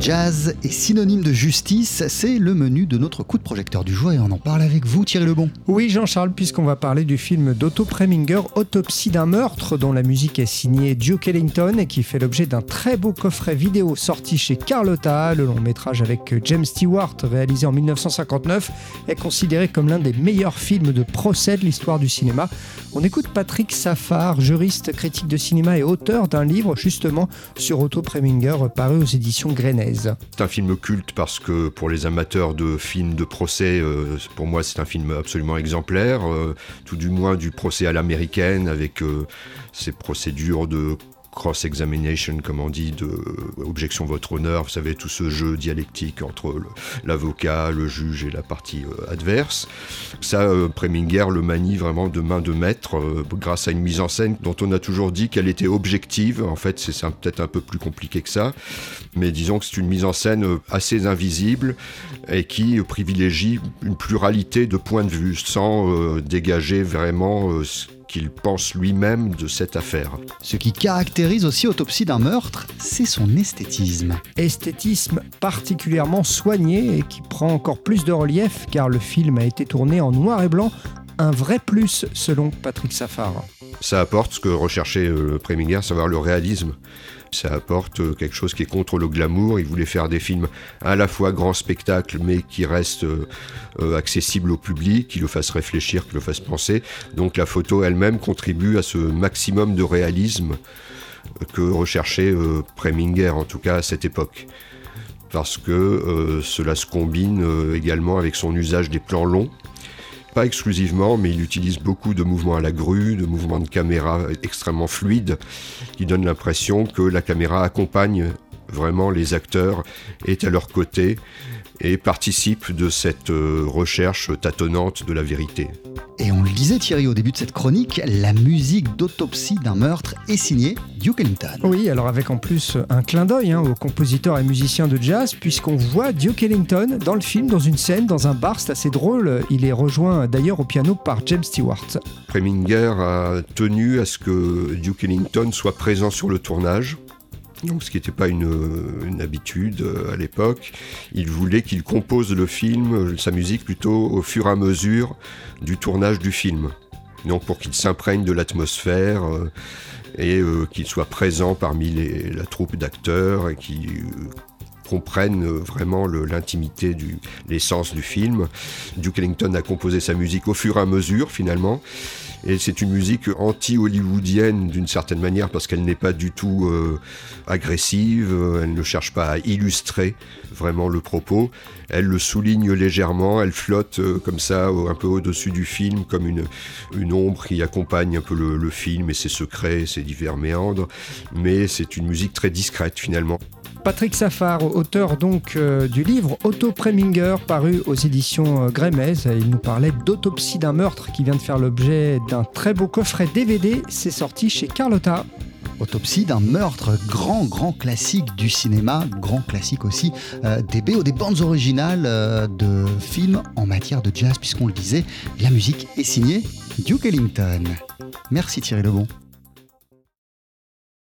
jazz est synonyme de justice, c'est le menu de notre coup de projecteur du jour et on en parle avec vous Thierry Lebon. Oui Jean-Charles, puisqu'on va parler du film d'Otto Preminger, Autopsie d'un meurtre, dont la musique est signée Duke Ellington et qui fait l'objet d'un très beau coffret vidéo sorti chez Carlotta. Le long métrage avec James Stewart, réalisé en 1959, est considéré comme l'un des meilleurs films de procès de l'histoire du cinéma. On écoute Patrick Safar, juriste, critique de cinéma et auteur d'un livre justement sur Otto Preminger paru aux éditions C'est un film culte parce que pour les amateurs de films de procès, euh, pour moi c'est un film absolument exemplaire, euh, tout du moins du procès à l'américaine avec euh, ses procédures de cross-examination, comme on dit, de euh, objection votre honneur, vous savez, tout ce jeu dialectique entre l'avocat, le, juge et la partie euh, adverse. Ça, euh, Preminger le manie vraiment de main de maître grâce à une mise en scène dont on a toujours dit qu'elle était objective. En fait, c'est peut-être un peu plus compliqué que ça, mais disons que c'est une mise en scène assez invisible et qui privilégie une pluralité de points de vue sans dégager vraiment qu'il pense lui-même de cette affaire. Ce qui caractérise aussi Autopsie d'un meurtre, c'est son esthétisme. Esthétisme particulièrement soigné et qui prend encore plus de relief car le film a été tourné en noir et blanc, un vrai plus selon Patrick Safar. Ça apporte ce que recherchait euh, le Preminger, savoir le réalisme. Ça apporte euh, quelque chose qui est contre le glamour. Il voulait faire des films à la fois grand spectacle, mais qui restent euh, accessibles au public, qui le fassent réfléchir, qui le fassent penser. Donc la photo elle-même contribue à ce maximum de réalisme que recherchait Preminger, en tout cas à cette époque parce que cela se combine également avec son usage des plans longs, pas exclusivement, mais il utilise beaucoup de mouvements à la grue, de mouvements de caméra extrêmement fluides, qui donnent l'impression que la caméra accompagne vraiment les acteurs, est à leur côté et participe de cette euh, recherche tâtonnante de la vérité. Et on le disait Thierry au début de cette chronique, la musique d'autopsie d'un meurtre est signée Duke Ellington. Oui, alors avec en plus un clin d'œil hein, au compositeur et musicien de jazz, puisqu'on voit Duke Ellington dans le film, dans une scène, dans un bar, c'est assez drôle. Il est rejoint d'ailleurs au piano par James Stewart. Preminger a tenu à ce que Duke Ellington soit présent sur le tournage donc, ce qui n'était pas une, habitude euh, à l'époque. Il voulait qu'il compose le film, euh, sa musique plutôt au fur et à mesure du tournage du film. Donc pour qu'il s'imprègne de l'atmosphère euh, et qu'il soit présent parmi la troupe d'acteurs et qu'il comprennent vraiment l'intimité, l'essence du film. Duke Ellington a composé sa musique au fur et à mesure finalement. Et c'est une musique anti-hollywoodienne d'une certaine manière parce qu'elle n'est pas du tout euh, agressive, elle ne cherche pas à illustrer vraiment le propos, elle le souligne légèrement, elle flotte euh, comme ça un peu au-dessus du film comme une, une ombre qui accompagne un peu le film et ses secrets, ses divers méandres, mais c'est une musique très discrète finalement. Patrick Safar, auteur donc euh, du livre Otto Preminger, paru aux éditions euh, Il nous parlait d'autopsie d'un meurtre qui vient de faire l'objet d'un très beau coffret DVD. C'est sorti chez Carlotta. Autopsie d'un meurtre, grand, grand classique du cinéma, grand classique aussi euh, des BO, des bandes originales euh, de films en matière de jazz, puisqu'on le disait, la musique est signée Duke Ellington. Merci Thierry Lebon.